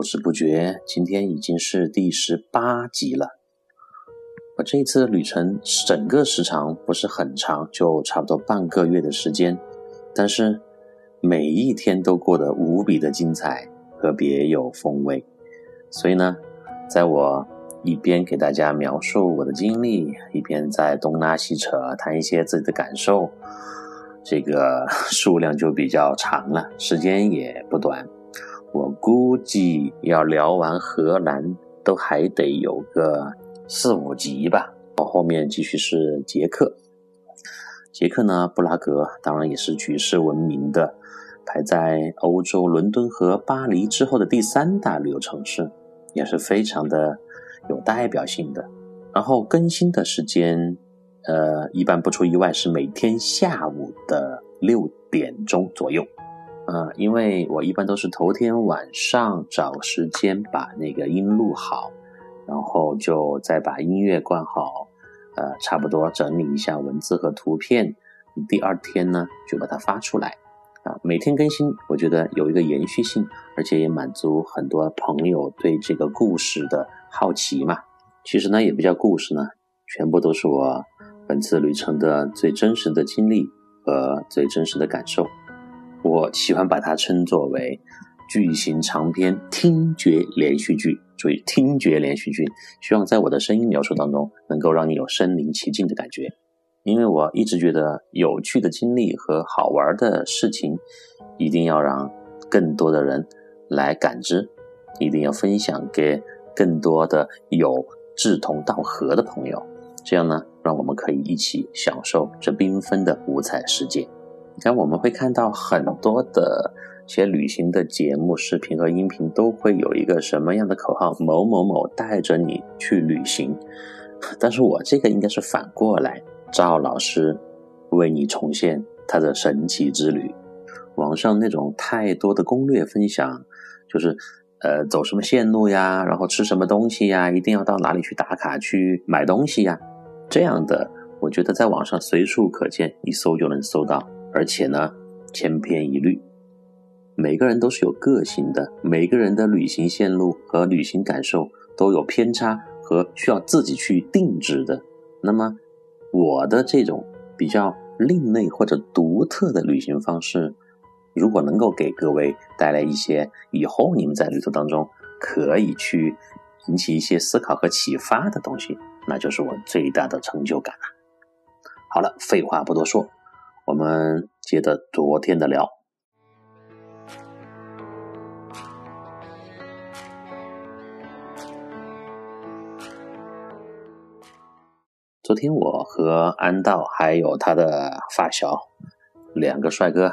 不知不觉，今天已经是第十八集了。我这一次的旅程整个时长不是很长，就差不多半个月的时间，但是每一天都过得无比的精彩和别有风味。所以呢，在我一边给大家描述我的经历，一边在东拉西扯谈一些自己的感受，这个 数量就比较长了，时间也不短。我估计要聊完荷兰，都还得有个四五集吧。我后面继续是捷克，捷克呢，布拉格当然也是举世闻名的，排在欧洲伦敦和巴黎之后的第三大旅游城市，也是非常的有代表性的。然后更新的时间，呃，一般不出意外是每天下午的六点钟左右。呃，因为我一般都是头天晚上找时间把那个音录好，然后就再把音乐关好，呃，差不多整理一下文字和图片，第二天呢就把它发出来。啊，每天更新，我觉得有一个延续性，而且也满足很多朋友对这个故事的好奇嘛。其实呢，也不叫故事呢，全部都是我本次旅程的最真实的经历和最真实的感受。我喜欢把它称作为剧情长篇听觉连续剧，注意听觉连续剧。希望在我的声音描述当中，能够让你有身临其境的感觉。因为我一直觉得有趣的经历和好玩的事情，一定要让更多的人来感知，一定要分享给更多的有志同道合的朋友。这样呢，让我们可以一起享受这缤纷的五彩世界。你看，我们会看到很多的些旅行的节目、视频和音频，都会有一个什么样的口号？某某某带着你去旅行。但是我这个应该是反过来，赵老师为你重现他的神奇之旅。网上那种太多的攻略分享，就是呃走什么线路呀，然后吃什么东西呀，一定要到哪里去打卡去买东西呀，这样的，我觉得在网上随处可见，一搜就能搜到。而且呢，千篇一律。每个人都是有个性的，每个人的旅行线路和旅行感受都有偏差和需要自己去定制的。那么，我的这种比较另类或者独特的旅行方式，如果能够给各位带来一些以后你们在旅途当中可以去引起一些思考和启发的东西，那就是我最大的成就感了。好了，废话不多说。我们接着昨天的聊。昨天我和安道还有他的发小两个帅哥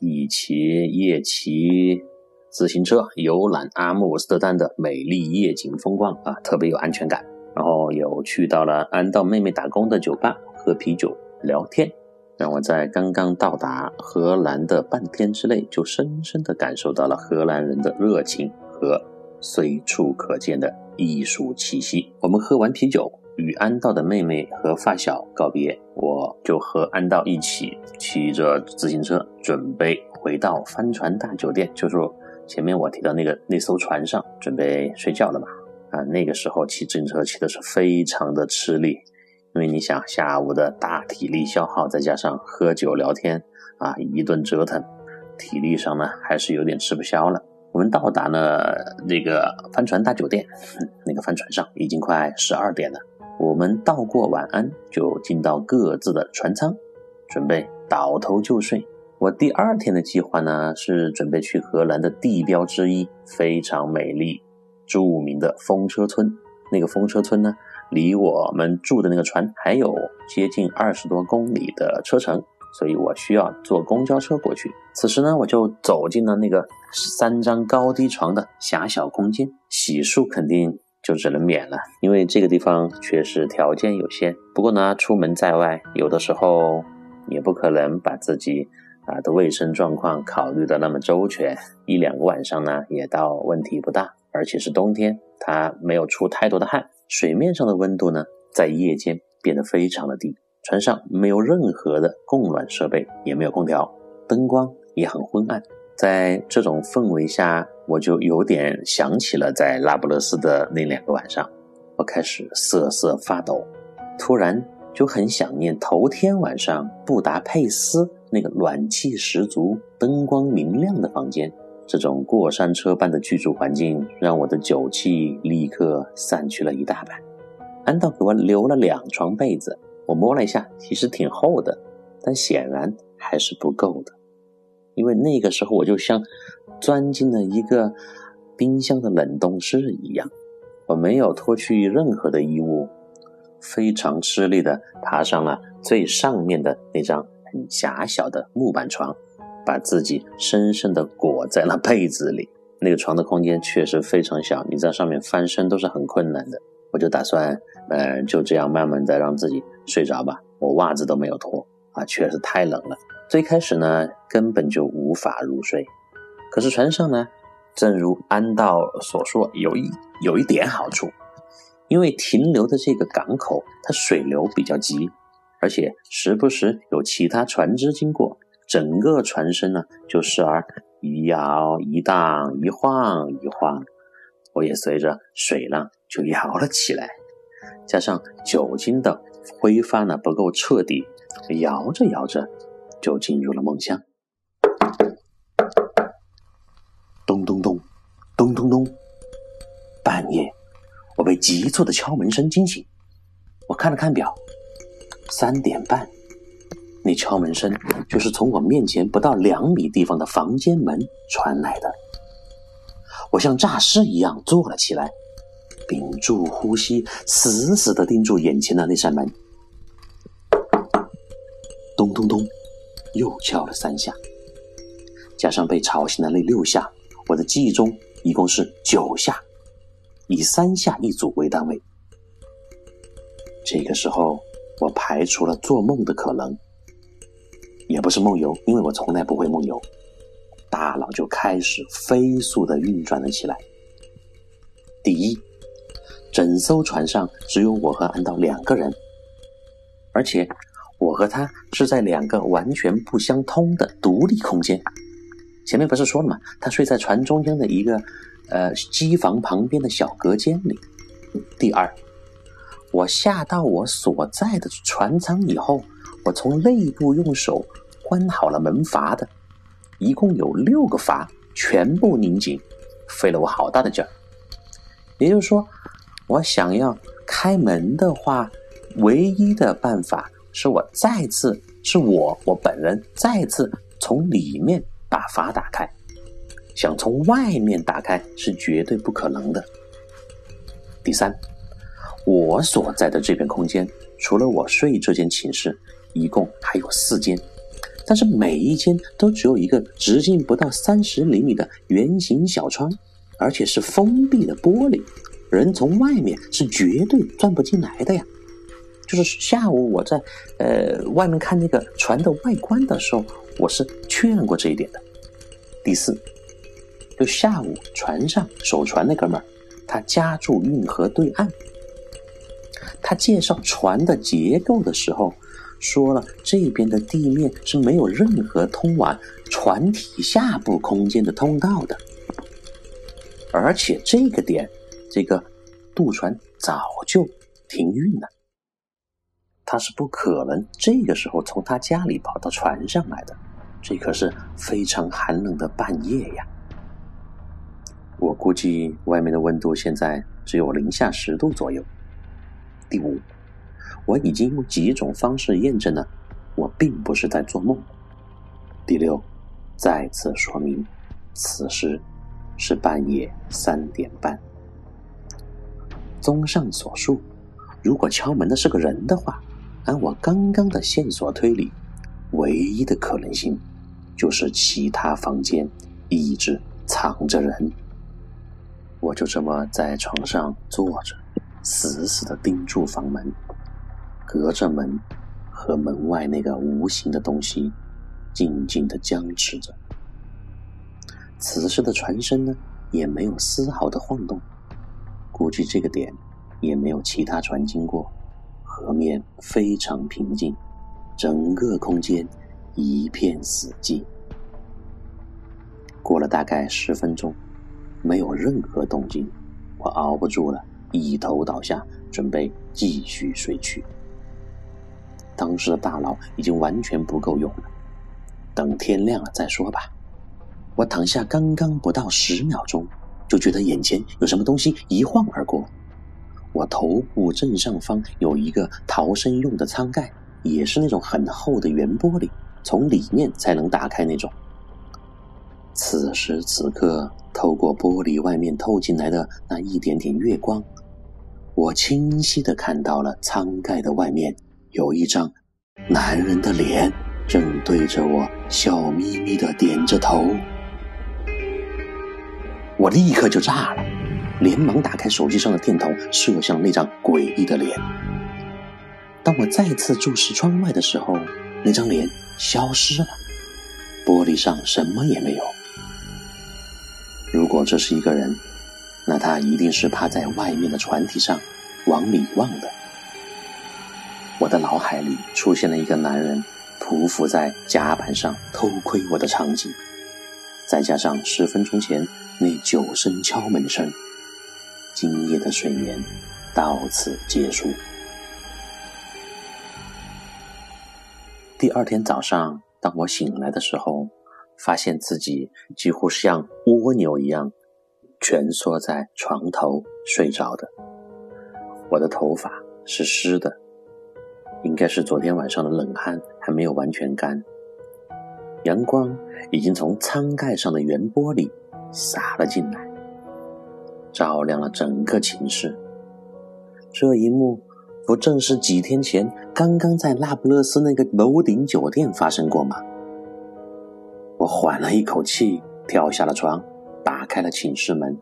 一起夜骑自行车游览阿姆斯特丹的美丽夜景风光啊，特别有安全感。然后有去到了安道妹妹打工的酒吧喝啤酒聊天。让我在刚刚到达荷兰的半天之内，就深深地感受到了荷兰人的热情和随处可见的艺术气息。我们喝完啤酒，与安道的妹妹和发小告别，我就和安道一起骑着自行车，准备回到帆船大酒店，就是前面我提到那个那艘船上，准备睡觉了嘛。啊，那个时候骑自行车骑的是非常的吃力。因为你想下午的大体力消耗，再加上喝酒聊天啊，一顿折腾，体力上呢还是有点吃不消了。我们到达了那个帆船大酒店，那个帆船上已经快十二点了。我们道过晚安，就进到各自的船舱，准备倒头就睡。我第二天的计划呢是准备去荷兰的地标之一，非常美丽、著名的风车村。那个风车村呢？离我们住的那个船还有接近二十多公里的车程，所以我需要坐公交车过去。此时呢，我就走进了那个三张高低床的狭小空间，洗漱肯定就只能免了，因为这个地方确实条件有限。不过呢，出门在外，有的时候也不可能把自己啊的卫生状况考虑的那么周全，一两个晚上呢也倒问题不大。而且是冬天，它没有出太多的汗，水面上的温度呢，在夜间变得非常的低。船上没有任何的供暖设备，也没有空调，灯光也很昏暗。在这种氛围下，我就有点想起了在拉布勒斯的那两个晚上，我开始瑟瑟发抖，突然就很想念头天晚上布达佩斯那个暖气十足、灯光明亮的房间。这种过山车般的居住环境，让我的酒气立刻散去了一大半。安道给我留了两床被子。我摸了一下，其实挺厚的，但显然还是不够的，因为那个时候我就像钻进了一个冰箱的冷冻室一样，我没有脱去任何的衣物，非常吃力地爬上了最上面的那张很狭小的木板床，把自己深深地裹在了被子里。那个床的空间确实非常小，你在上面翻身都是很困难的。我就打算，呃，就这样慢慢的让自己睡着吧。我袜子都没有脱啊，确实太冷了。最开始呢，根本就无法入睡。可是船上呢，正如安道所说，有一有一点好处，因为停留的这个港口，它水流比较急，而且时不时有其他船只经过，整个船身呢就时而一摇一荡，一晃一晃。我也随着水浪就摇了起来，加上酒精的挥发呢不够彻底，摇着摇着就进入了梦乡。咚咚咚，咚咚咚，半夜我被急促的敲门声惊醒。我看了看表，三点半。那敲门声就是从我面前不到两米地方的房间门传来的。我像诈尸一样坐了起来，屏住呼吸，死死地盯住眼前的那扇门。咚咚咚，又敲了三下，加上被吵醒的那六下，我的记忆中一共是九下，以三下一组为单位。这个时候，我排除了做梦的可能，也不是梦游，因为我从来不会梦游。大脑就开始飞速的运转了起来。第一，整艘船上只有我和安道两个人，而且我和他是在两个完全不相通的独立空间。前面不是说了吗？他睡在船中间的一个呃机房旁边的小隔间里。第二，我下到我所在的船舱以后，我从内部用手关好了门阀的。一共有六个阀，全部拧紧，费了我好大的劲儿。也就是说，我想要开门的话，唯一的办法是我再次是我我本人再次从里面把阀打开。想从外面打开是绝对不可能的。第三，我所在的这片空间，除了我睡这间寝室，一共还有四间。但是每一间都只有一个直径不到三十厘米的圆形小窗，而且是封闭的玻璃，人从外面是绝对钻不进来的呀。就是下午我在呃外面看那个船的外观的时候，我是确认过这一点的。第四，就下午船上守船那哥们儿，他家住运河对岸，他介绍船的结构的时候。说了，这边的地面是没有任何通往船体下部空间的通道的，而且这个点，这个渡船早就停运了，他是不可能这个时候从他家里跑到船上来的，这可是非常寒冷的半夜呀。我估计外面的温度现在只有零下十度左右。第五。我已经用几种方式验证了，我并不是在做梦。第六，再次说明，此时是半夜三点半。综上所述，如果敲门的是个人的话，按我刚刚的线索推理，唯一的可能性就是其他房间一直藏着人。我就这么在床上坐着，死死的盯住房门，隔着门和门外那个无形的东西，静静的僵持着。此时的船身呢，也没有丝毫的晃动，估计这个点也没有其他船经过，河面非常平静，整个空间一片死寂。过了大概十分钟。没有任何动静，我熬不住了，一头倒下，准备继续睡去。当时的大脑已经完全不够用了，等天亮了再说吧。我躺下刚刚不到十秒钟，就觉得眼前有什么东西一晃而过。我头部正上方有一个逃生用的舱盖，也是那种很厚的圆玻璃，从里面才能打开那种。此时此刻。透过玻璃外面透进来的那一点点月光，我清晰的看到了舱盖的外面有一张男人的脸，正对着我笑眯眯的点着头。我立刻就炸了，连忙打开手机上的电筒，射向那张诡异的脸。当我再次注视窗外的时候，那张脸消失了，玻璃上什么也没有。如果这是一个人，那他一定是趴在外面的船体上，往里望的。我的脑海里出现了一个男人匍匐在甲板上偷窥我的场景，再加上十分钟前那九声敲门声，今夜的睡眠到此结束。第二天早上，当我醒来的时候。发现自己几乎像蜗牛一样蜷缩在床头睡着的，我的头发是湿的，应该是昨天晚上的冷汗还没有完全干。阳光已经从舱盖上的圆玻璃洒了进来，照亮了整个寝室。这一幕不正是几天前刚刚在那不勒斯那个楼顶酒店发生过吗？我缓了一口气，跳下了床，打开了寝室门，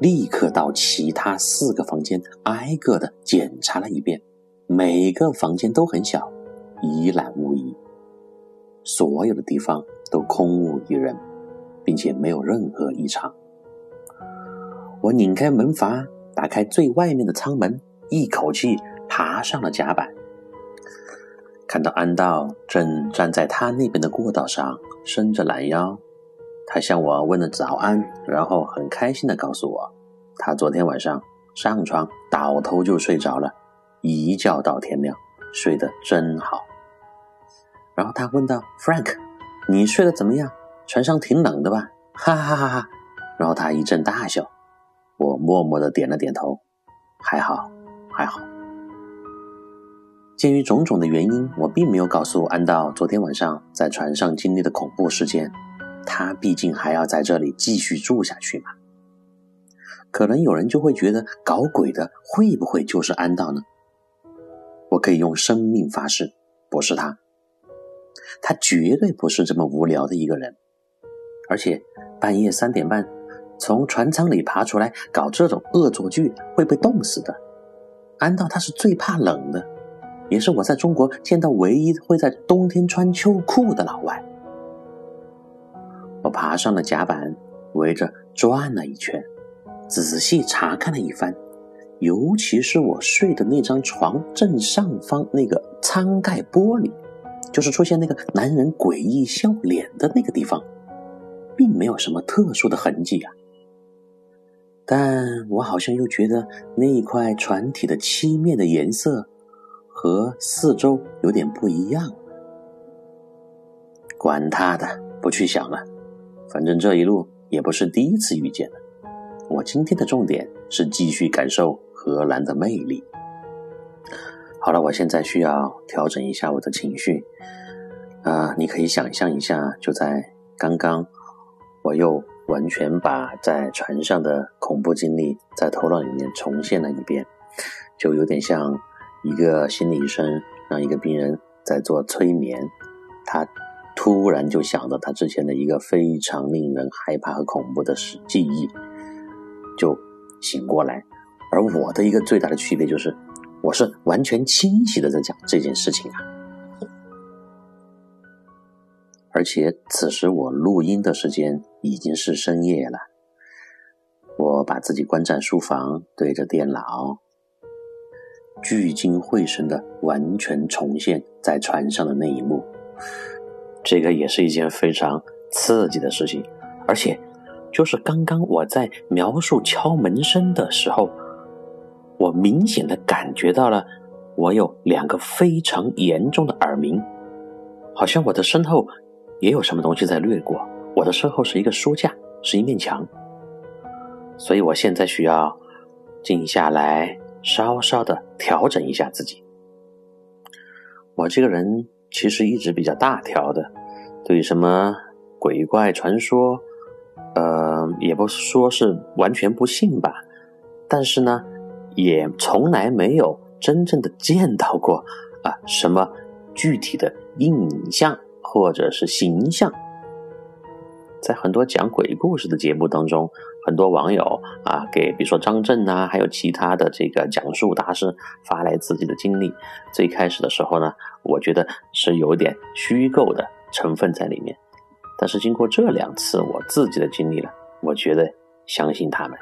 立刻到其他四个房间挨个的检查了一遍。每个房间都很小，一览无遗，所有的地方都空无一人，并且没有任何异常。我拧开门阀，打开最外面的舱门，一口气爬上了甲板。看到安道正站在他那边的过道上，伸着懒腰，他向我问了早安，然后很开心的告诉我，他昨天晚上上床倒头就睡着了，一觉到天亮，睡得真好。然后他问道：“Frank，你睡得怎么样？船上挺冷的吧？”哈哈哈哈。然后他一阵大笑，我默默的点了点头，还好，还好。鉴于种种的原因，我并没有告诉安道昨天晚上在船上经历的恐怖事件。他毕竟还要在这里继续住下去嘛。可能有人就会觉得搞鬼的会不会就是安道呢？我可以用生命发誓，不是他。他绝对不是这么无聊的一个人。而且半夜三点半从船舱里爬出来搞这种恶作剧会被冻死的。安道他是最怕冷的。也是我在中国见到唯一会在冬天穿秋裤的老外。我爬上了甲板，围着转了一圈，仔细查看了一番，尤其是我睡的那张床正上方那个舱盖玻璃，就是出现那个男人诡异笑脸的那个地方，并没有什么特殊的痕迹啊。但我好像又觉得那一块船体的漆面的颜色。和四周有点不一样。管他的，不去想了。反正这一路也不是第一次遇见了。我今天的重点是继续感受荷兰的魅力。好了，我现在需要调整一下我的情绪。啊，你可以想象一下，就在刚刚，我又完全把在船上的恐怖经历在头脑里面重现了一遍，就有点像。一个心理医生让一个病人在做催眠，他突然就想到他之前的一个非常令人害怕和恐怖的事记忆，就醒过来。而我的一个最大的区别就是，我是完全清晰的在讲这件事情啊。而且此时我录音的时间已经是深夜了，我把自己关在书房，对着电脑，聚精会神的完全重现在船上的那一幕。这个也是一件非常刺激的事情，而且就是刚刚我在描述敲门声的时候，我明显的感觉到了，我有两个非常严重的耳鸣，好像我的身后也有什么东西在掠过。我的身后是一个书架，是一面墙，所以我现在需要静下来，稍稍的调整一下自己。我这个人。其实一直比较大条的，对什么鬼怪传说，呃，也不说是完全不信吧，但是呢，也从来没有真正的见到过啊什么具体的印象或者是形象。在很多讲鬼故事的节目当中，很多网友啊给，比如说张震啊，还有其他的这个讲述大师发来自己的经历。最开始的时候呢，我觉得是有点虚构的成分在里面。但是经过这两次我自己的经历了，我觉得相信他们。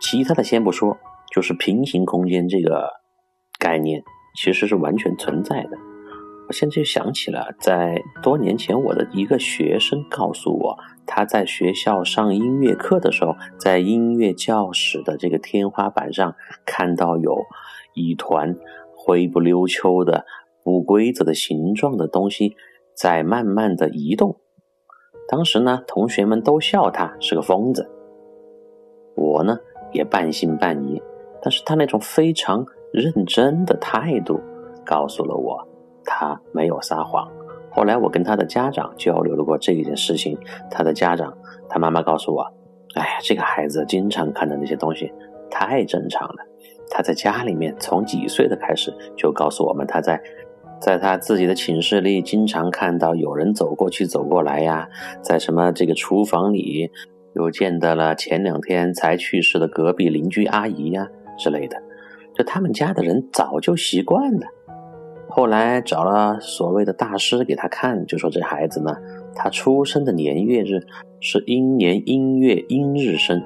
其他的先不说，就是平行空间这个概念其实是完全存在的。我现在就想起了，在多年前，我的一个学生告诉我，他在学校上音乐课的时候，在音乐教室的这个天花板上看到有一团灰不溜秋的不规则的形状的东西在慢慢的移动。当时呢，同学们都笑他是个疯子，我呢也半信半疑，但是他那种非常认真的态度告诉了我。他没有撒谎。后来我跟他的家长交流了过这一件事情，他的家长，他妈妈告诉我：“哎呀，这个孩子经常看的那些东西太正常了。他在家里面从几岁的开始就告诉我们，他在在他自己的寝室里经常看到有人走过去走过来呀，在什么这个厨房里又见到了前两天才去世的隔壁邻居阿姨呀之类的。就他们家的人早就习惯了。”后来找了所谓的大师给他看，就说这孩子呢，他出生的年月日是阴年阴月阴日生，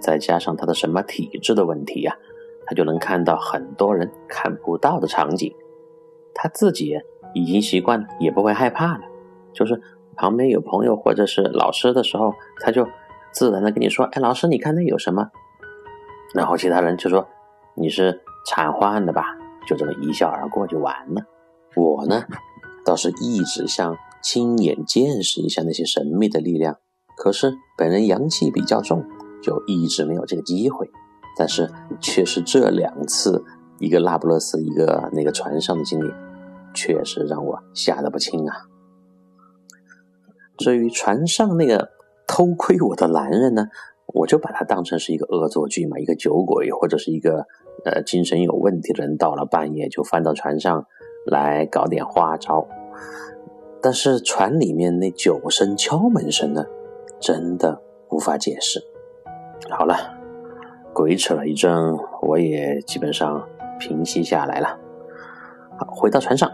再加上他的什么体质的问题呀，他就能看到很多人看不到的场景。他自己已经习惯了，也不会害怕了。就是旁边有朋友或者是老师的时候，他就自然的跟你说：“哎，老师，你看那有什么？”然后其他人就说：“你是产患的吧？”就这么一笑而过就完了。我呢，倒是一直想亲眼见识一下那些神秘的力量，可是本人阳气比较重，就一直没有这个机会。但是却是这两次，一个那不勒斯，一个那个船上的经历，确实让我吓得不轻啊。至于船上那个偷窥我的男人呢，我就把他当成是一个恶作剧嘛，一个酒鬼或者是一个。呃，精神有问题的人到了半夜就翻到船上来搞点花招，但是船里面那九声敲门声呢，真的无法解释。好了，鬼扯了一阵，我也基本上平息下来了。好，回到船上，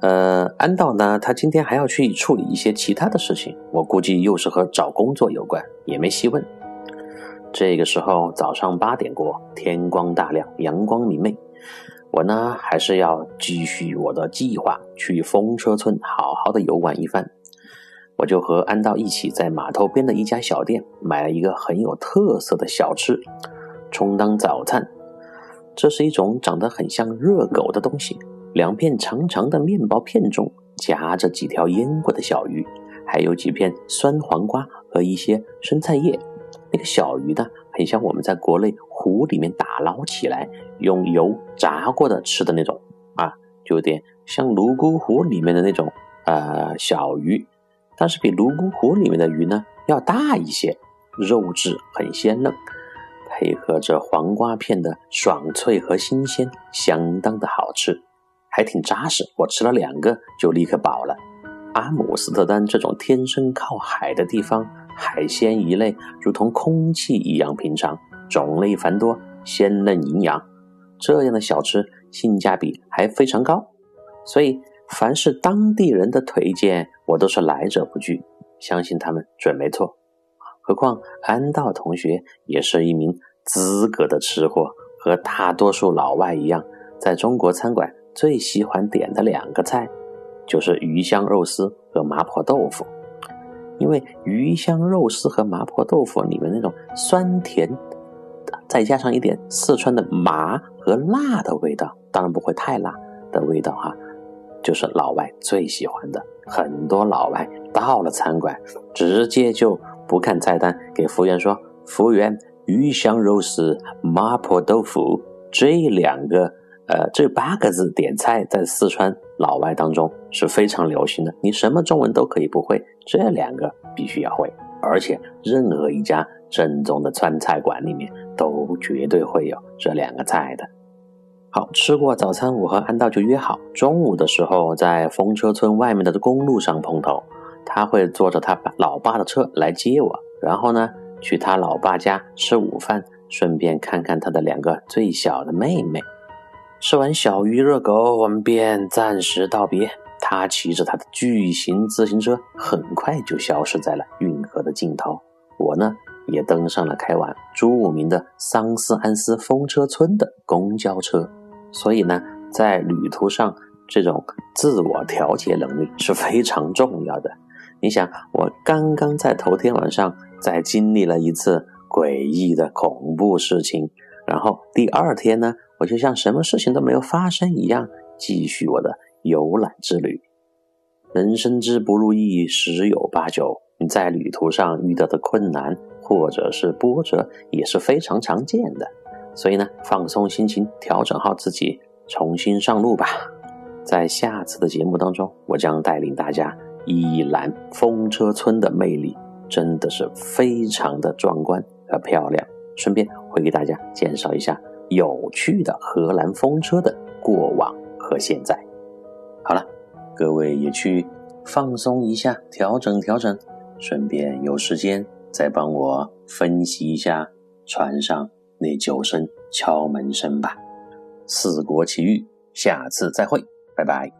呃，安道呢，他今天还要去处理一些其他的事情，我估计又是和找工作有关，也没细问。这个时候早上八点过，天光大亮，阳光明媚。我呢还是要继续我的计划，去风车村好好的游玩一番。我就和安道一起在码头边的一家小店买了一个很有特色的小吃，充当早餐。这是一种长得很像热狗的东西，两片长长的面包片中夹着几条腌过的小鱼，还有几片酸黄瓜和一些生菜叶。那个小鱼呢，很像我们在国内湖里面打捞起来，用油炸过的吃的那种啊，就有点像泸沽湖里面的那种呃小鱼，但是比泸沽湖里面的鱼呢要大一些，肉质很鲜嫩，配合着黄瓜片的爽脆和新鲜，相当的好吃，还挺扎实。我吃了两个就立刻饱了。阿姆斯特丹这种天生靠海的地方，海鲜一类如同空气一样平常，种类繁多，鲜嫩营养。这样的小吃性价比还非常高，所以凡是当地人的推荐，我都是来者不拒，相信他们准没错。何况安道同学也是一名资格的吃货，和大多数老外一样，在中国餐馆最喜欢点的两个菜，就是鱼香肉丝和麻婆豆腐。因为鱼香肉丝和麻婆豆腐里面那种酸甜，再加上一点四川的麻和辣的味道，当然不会太辣的味道哈，就是老外最喜欢的。很多老外到了餐馆，直接就。不看菜单，给服务员说：“服务员，鱼香肉丝、麻婆豆腐这两个，呃，这八个字点菜，在四川老外当中是非常流行的。你什么中文都可以不会，这两个必须要会。而且任何一家正宗的川菜馆里面都绝对会有这两个菜的。好，吃过早餐，我和安道就约好中午的时候在风车村外面的公路上碰头。”他会坐着他老爸的车来接我，然后呢，去他老爸家吃午饭，顺便看看他的两个最小的妹妹。吃完小鱼热狗，我们便暂时道别。他骑着他的巨型自行车，很快就消失在了运河的尽头。我呢，也登上了开往著名的桑斯安斯风车村的公交车。所以呢，在旅途上，这种自我调节能力是非常重要的。你想，我刚刚在头天晚上在经历了一次诡异的恐怖事情，然后第二天呢，我就像什么事情都没有发生一样，继续我的游览之旅。人生之不如意十有八九，你在旅途上遇到的困难或者是波折也是非常常见的。所以呢，放松心情，调整好自己，重新上路吧。在下次的节目当中，我将带领大家。一览风车村的魅力真的是非常的壮观和漂亮，顺便会给大家介绍一下有趣的荷兰风车的过往和现在。好了，各位也去放松一下，调整调整，顺便有时间再帮我分析一下船上那九声敲门声吧。四国奇遇，下次再会，拜拜。